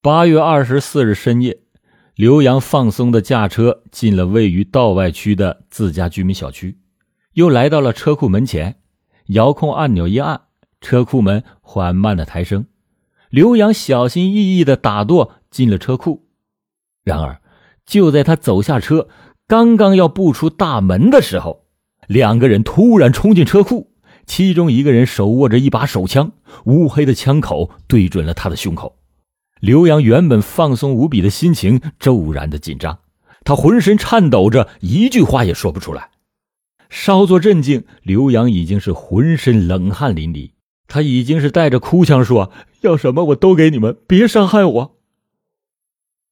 八月二十四日深夜，刘洋放松的驾车进了位于道外区的自家居民小区，又来到了车库门前，遥控按钮一按，车库门缓慢的抬升，刘洋小心翼翼的打舵进了车库。然而，就在他走下车，刚刚要步出大门的时候，两个人突然冲进车库，其中一个人手握着一把手枪，乌黑的枪口对准了他的胸口。刘洋原本放松无比的心情骤然的紧张，他浑身颤抖着，一句话也说不出来。稍作镇静，刘洋已经是浑身冷汗淋漓，他已经是带着哭腔说：“要什么我都给你们，别伤害我。”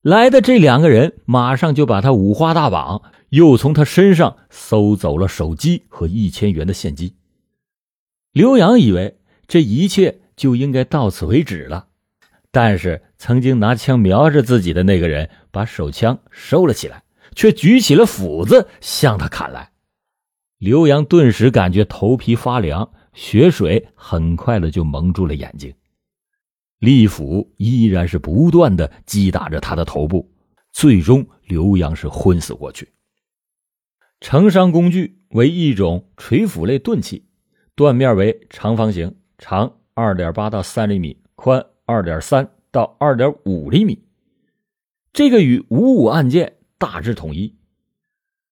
来的这两个人马上就把他五花大绑，又从他身上搜走了手机和一千元的现金。刘洋以为这一切就应该到此为止了。但是，曾经拿枪瞄着自己的那个人，把手枪收了起来，却举起了斧子向他砍来。刘洋顿时感觉头皮发凉，血水很快的就蒙住了眼睛。利斧依然是不断的击打着他的头部，最终刘洋是昏死过去。成伤工具为一种锤斧类钝器，断面为长方形，长二点八到三厘米，宽。二点三到二点五厘米，这个与五五案件大致统一。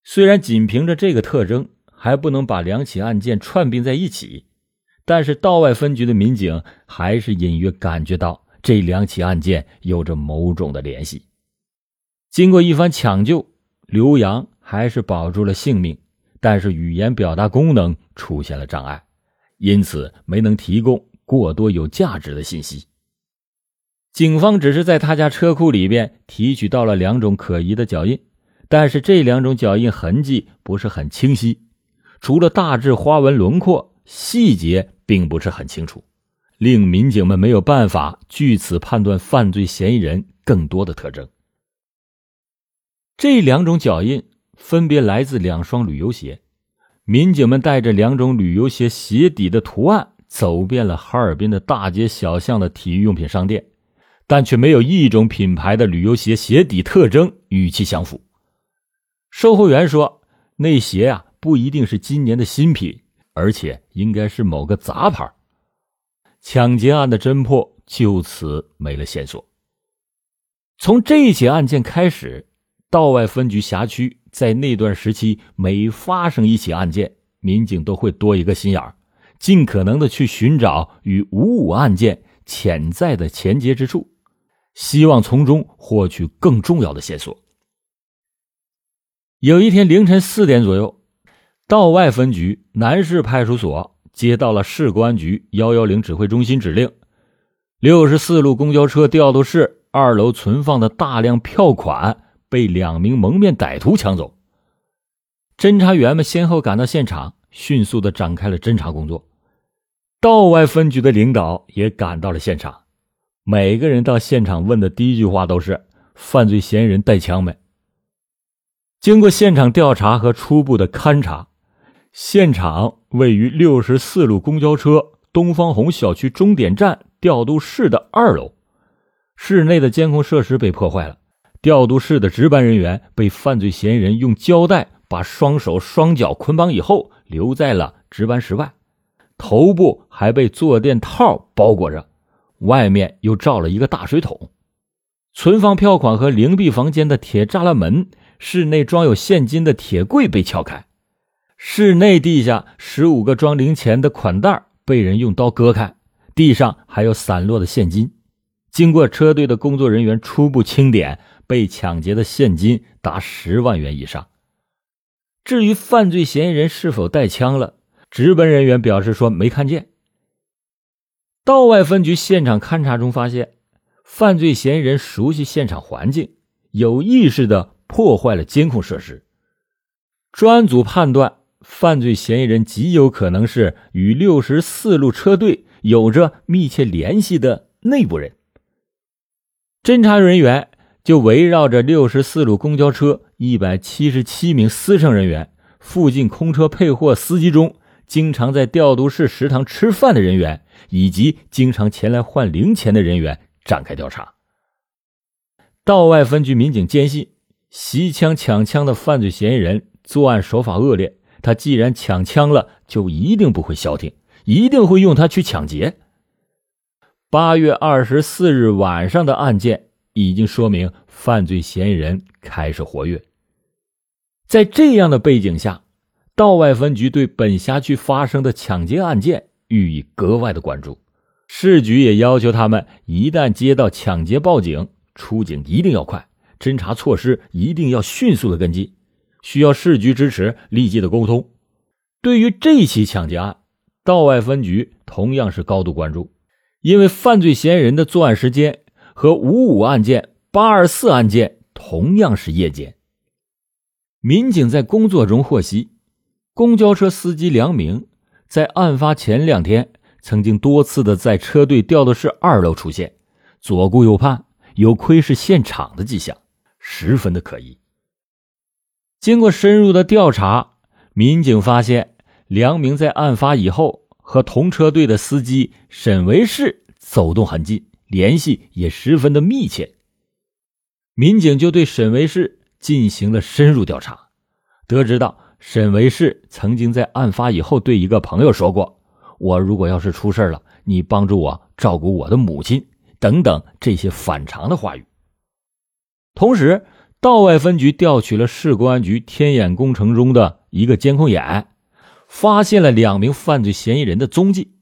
虽然仅凭着这个特征还不能把两起案件串并在一起，但是道外分局的民警还是隐约感觉到这两起案件有着某种的联系。经过一番抢救，刘洋还是保住了性命，但是语言表达功能出现了障碍，因此没能提供过多有价值的信息。警方只是在他家车库里边提取到了两种可疑的脚印，但是这两种脚印痕迹不是很清晰，除了大致花纹轮廓，细节并不是很清楚，令民警们没有办法据此判断犯罪嫌疑人更多的特征。这两种脚印分别来自两双旅游鞋，民警们带着两种旅游鞋鞋底的图案，走遍了哈尔滨的大街小巷的体育用品商店。但却没有一种品牌的旅游鞋鞋底特征与其相符。售货员说：“那鞋啊，不一定是今年的新品，而且应该是某个杂牌。”抢劫案的侦破就此没了线索。从这起案件开始，道外分局辖区在那段时期每发生一起案件，民警都会多一个心眼儿，尽可能的去寻找与五五案件潜在的前结之处。希望从中获取更重要的线索。有一天凌晨四点左右，道外分局南市派出所接到了市公安局幺幺零指挥中心指令：六十四路公交车调度室二楼存放的大量票款被两名蒙面歹徒抢走。侦查员们先后赶到现场，迅速的展开了侦查工作。道外分局的领导也赶到了现场。每个人到现场问的第一句话都是：“犯罪嫌疑人带枪没？”经过现场调查和初步的勘查，现场位于六十四路公交车东方红小区终点站调度室的二楼，室内的监控设施被破坏了，调度室的值班人员被犯罪嫌疑人用胶带把双手双脚捆绑以后留在了值班室外，头部还被坐垫套包裹着。外面又罩了一个大水桶，存放票款和灵璧房间的铁栅栏门，室内装有现金的铁柜被撬开，室内地下十五个装零钱的款袋被人用刀割开，地上还有散落的现金。经过车队的工作人员初步清点，被抢劫的现金达十万元以上。至于犯罪嫌疑人是否带枪了，值班人员表示说没看见。道外分局现场勘查中发现，犯罪嫌疑人熟悉现场环境，有意识的破坏了监控设施。专案组判断，犯罪嫌疑人极有可能是与六十四路车队有着密切联系的内部人。侦查人员就围绕着六十四路公交车一百七十七名司乘人员、附近空车配货司机中。经常在调度室食堂吃饭的人员，以及经常前来换零钱的人员展开调查。道外分局民警坚信，袭枪抢枪的犯罪嫌疑人作案手法恶劣，他既然抢枪了，就一定不会消停，一定会用它去抢劫。八月二十四日晚上的案件已经说明犯罪嫌疑人开始活跃。在这样的背景下，道外分局对本辖区发生的抢劫案件予以格外的关注，市局也要求他们一旦接到抢劫报警。出警一定要快，侦查措施一定要迅速的跟进，需要市局支持，立即的沟通。对于这起抢劫案，道外分局同样是高度关注，因为犯罪嫌疑人的作案时间和五五案件、八二四案件同样是夜间。民警在工作中获悉，公交车司机梁明在案发前两天曾经多次的在车队调度室二楼出现，左顾右盼。有窥视现场的迹象，十分的可疑。经过深入的调查，民警发现梁明在案发以后和同车队的司机沈维世走动很近，联系也十分的密切。民警就对沈维世进行了深入调查，得知到沈维世曾经在案发以后对一个朋友说过：“我如果要是出事了，你帮助我照顾我的母亲。”等等这些反常的话语。同时，道外分局调取了市公安局天眼工程中的一个监控眼，发现了两名犯罪嫌疑人的踪迹。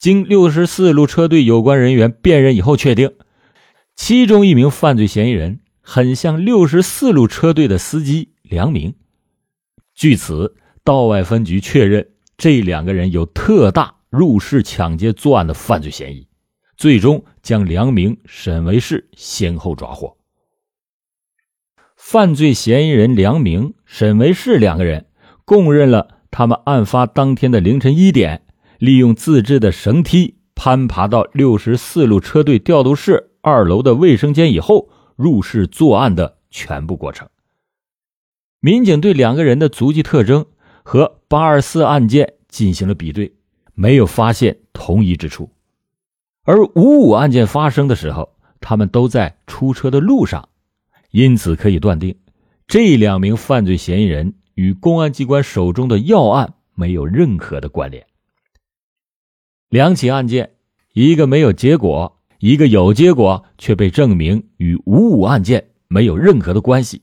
经六十四路车队有关人员辨认以后，确定其中一名犯罪嫌疑人很像六十四路车队的司机梁明。据此，道外分局确认这两个人有特大入室抢劫作案的犯罪嫌疑。最终将梁明、沈维世先后抓获。犯罪嫌疑人梁明、沈维世两个人供认了，他们案发当天的凌晨一点，利用自制的绳梯攀爬到六十四路车队调度室二楼的卫生间以后入室作案的全部过程。民警对两个人的足迹特征和八二四案件进行了比对，没有发现同一之处。而五五案件发生的时候，他们都在出车的路上，因此可以断定，这两名犯罪嫌疑人与公安机关手中的要案没有任何的关联。两起案件，一个没有结果，一个有结果却被证明与五五案件没有任何的关系，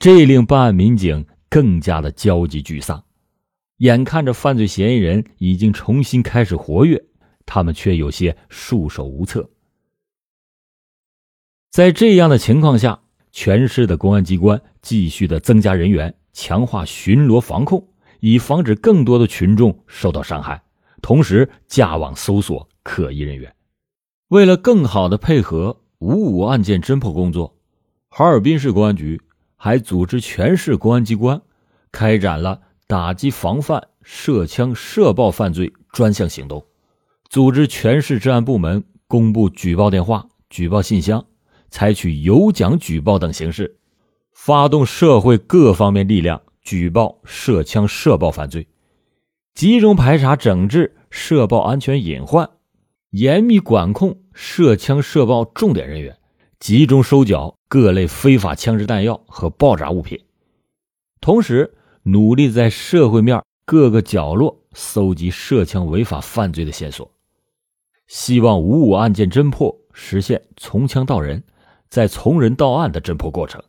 这令办案民警更加的焦急沮丧。眼看着犯罪嫌疑人已经重新开始活跃。他们却有些束手无策。在这样的情况下，全市的公安机关继续的增加人员，强化巡逻防控，以防止更多的群众受到伤害。同时，架网搜索可疑人员。为了更好的配合五五案件侦破工作，哈尔滨市公安局还组织全市公安机关开展了打击防范涉枪涉爆犯罪专项行动。组织全市治安部门公布举报电话、举报信箱，采取有奖举报等形式，发动社会各方面力量举报涉枪涉爆犯罪，集中排查整治涉爆安全隐患，严密管控涉枪涉爆重点人员，集中收缴各类非法枪支弹药和爆炸物品，同时努力在社会面各个角落搜集涉枪违法犯罪的线索。希望五五案件侦破实现从枪到人，再从人到案的侦破过程。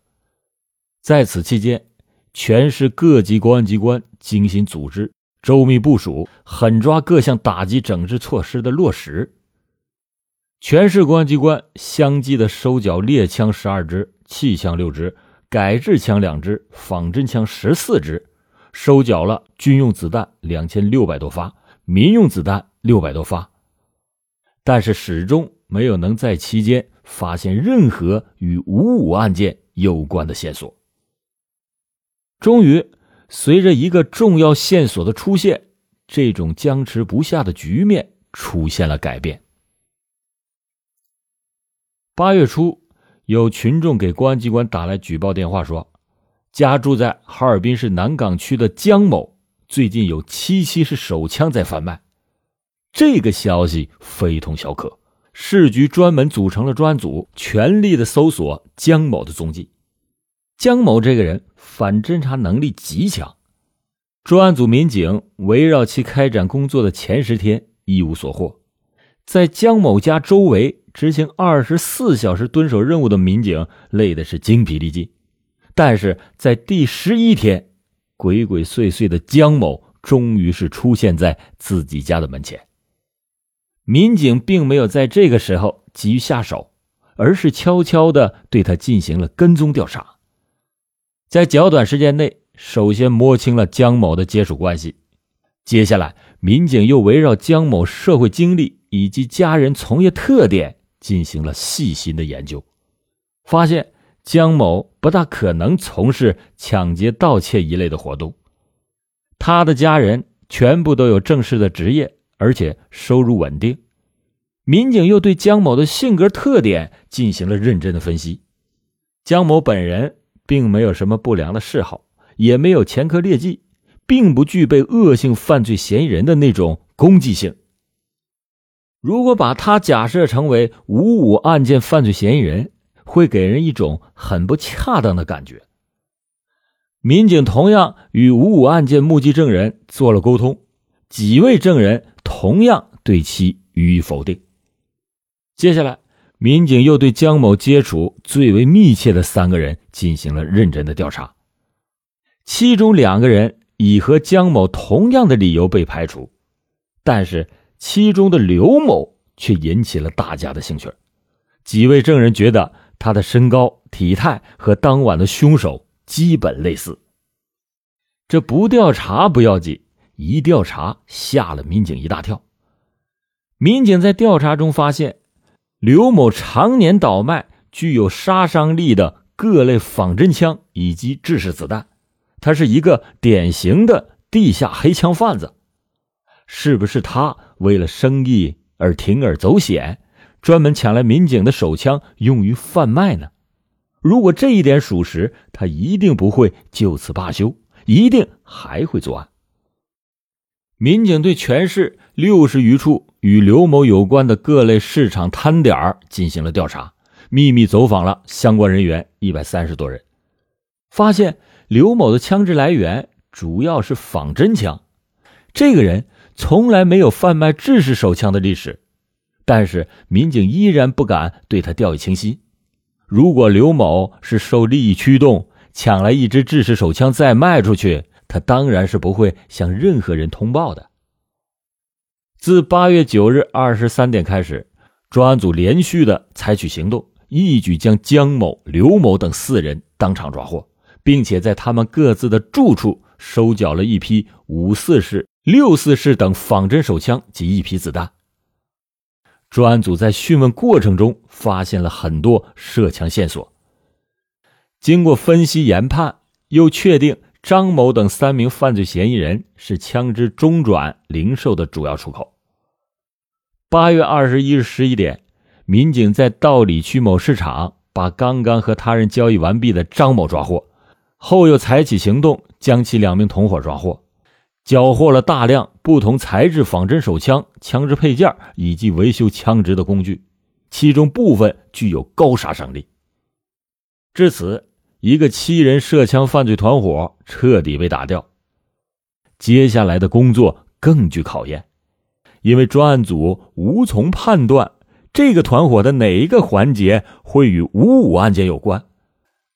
在此期间，全市各级公安机关精心组织、周密部署，狠抓各项打击整治措施的落实。全市公安机关相继的收缴猎枪十二支、气枪六支、改制枪两支、仿真枪十四支，收缴了军用子弹两千六百多发、民用子弹六百多发。但是始终没有能在期间发现任何与五五案件有关的线索。终于，随着一个重要线索的出现，这种僵持不下的局面出现了改变。八月初，有群众给公安机关打来举报电话，说家住在哈尔滨市南岗区的江某最近有七七式手枪在贩卖。这个消息非同小可，市局专门组成了专案组，全力的搜索江某的踪迹。江某这个人反侦查能力极强，专案组民警围绕其开展工作的前十天一无所获。在江某家周围执行二十四小时蹲守任务的民警累的是精疲力尽，但是在第十一天，鬼鬼祟祟的江某终于是出现在自己家的门前。民警并没有在这个时候急于下手，而是悄悄的对他进行了跟踪调查，在较短时间内，首先摸清了江某的接触关系，接下来，民警又围绕江某社会经历。以及家人从业特点进行了细心的研究，发现江某不大可能从事抢劫、盗窃一类的活动。他的家人全部都有正式的职业，而且收入稳定。民警又对江某的性格特点进行了认真的分析。江某本人并没有什么不良的嗜好，也没有前科劣迹，并不具备恶性犯罪嫌疑人的那种攻击性。如果把他假设成为五五案件犯罪嫌疑人，会给人一种很不恰当的感觉。民警同样与五五案件目击证人做了沟通，几位证人同样对其予以否定。接下来，民警又对江某接触最为密切的三个人进行了认真的调查，其中两个人以和江某同样的理由被排除，但是。其中的刘某却引起了大家的兴趣，几位证人觉得他的身高、体态和当晚的凶手基本类似。这不调查不要紧，一调查吓了民警一大跳。民警在调查中发现，刘某常年倒卖具有杀伤力的各类仿真枪以及制式子弹，他是一个典型的地下黑枪贩子。是不是他为了生意而铤而走险，专门抢来民警的手枪用于贩卖呢？如果这一点属实，他一定不会就此罢休，一定还会作案。民警对全市六十余处与刘某有关的各类市场摊点进行了调查，秘密走访了相关人员一百三十多人，发现刘某的枪支来源主要是仿真枪，这个人。从来没有贩卖制式手枪的历史，但是民警依然不敢对他掉以轻心。如果刘某是受利益驱动抢来一支制式手枪再卖出去，他当然是不会向任何人通报的。自八月九日二十三点开始，专案组连续的采取行动，一举将江某、刘某等四人当场抓获，并且在他们各自的住处收缴了一批五四式。六四式等仿真手枪及一批子弹。专案组在讯问过程中发现了很多涉枪线索。经过分析研判，又确定张某等三名犯罪嫌疑人是枪支中转零售的主要出口。八月二十一日十一点，民警在道里区某市场把刚刚和他人交易完毕的张某抓获，后又采取行动将其两名同伙抓获。缴获了大量不同材质仿真手枪、枪支配件以及维修枪支的工具，其中部分具有高杀伤力。至此，一个七人涉枪犯罪团伙彻底被打掉。接下来的工作更具考验，因为专案组无从判断这个团伙的哪一个环节会与五五案件有关，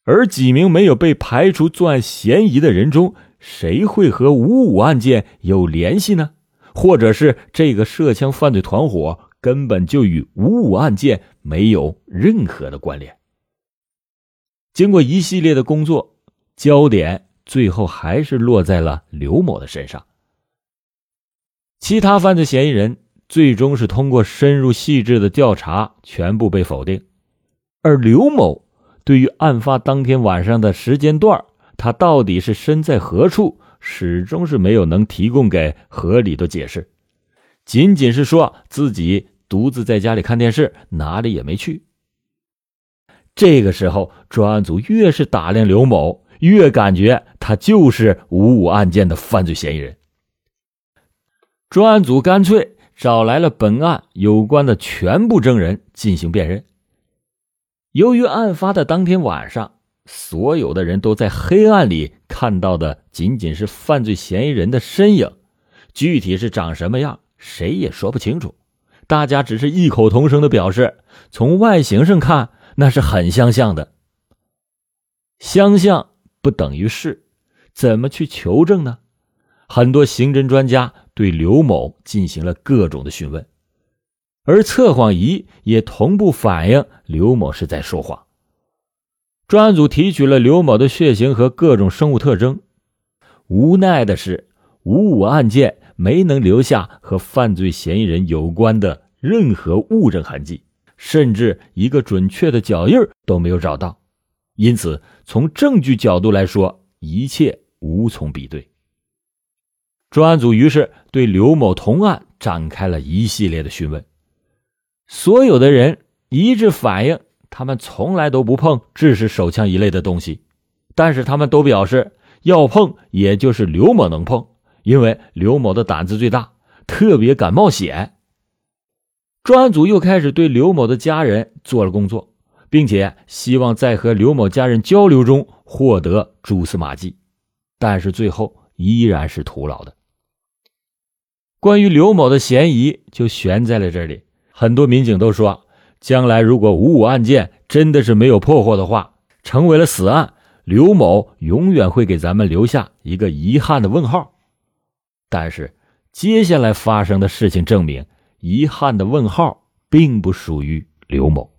而几名没有被排除作案嫌疑的人中。谁会和五五案件有联系呢？或者是这个涉枪犯罪团伙根本就与五五案件没有任何的关联？经过一系列的工作，焦点最后还是落在了刘某的身上。其他犯罪嫌疑人最终是通过深入细致的调查，全部被否定。而刘某对于案发当天晚上的时间段他到底是身在何处，始终是没有能提供给合理的解释，仅仅是说自己独自在家里看电视，哪里也没去。这个时候，专案组越是打量刘某，越感觉他就是五五案件的犯罪嫌疑人。专案组干脆找来了本案有关的全部证人进行辨认。由于案发的当天晚上，所有的人都在黑暗里看到的仅仅是犯罪嫌疑人的身影，具体是长什么样，谁也说不清楚。大家只是异口同声的表示，从外形上看，那是很相像的。相像不等于是，怎么去求证呢？很多刑侦专家对刘某进行了各种的询问。而测谎仪也同步反映刘某是在说谎。专案组提取了刘某的血型和各种生物特征，无奈的是，五五案件没能留下和犯罪嫌疑人有关的任何物证痕迹，甚至一个准确的脚印都没有找到。因此，从证据角度来说，一切无从比对。专案组于是对刘某同案展开了一系列的询问。所有的人一致反映，他们从来都不碰制式手枪一类的东西，但是他们都表示要碰，也就是刘某能碰，因为刘某的胆子最大，特别敢冒险。专案组又开始对刘某的家人做了工作，并且希望在和刘某家人交流中获得蛛丝马迹，但是最后依然是徒劳的。关于刘某的嫌疑就悬在了这里。很多民警都说，将来如果五五案件真的是没有破获的话，成为了死案，刘某永远会给咱们留下一个遗憾的问号。但是，接下来发生的事情证明，遗憾的问号并不属于刘某。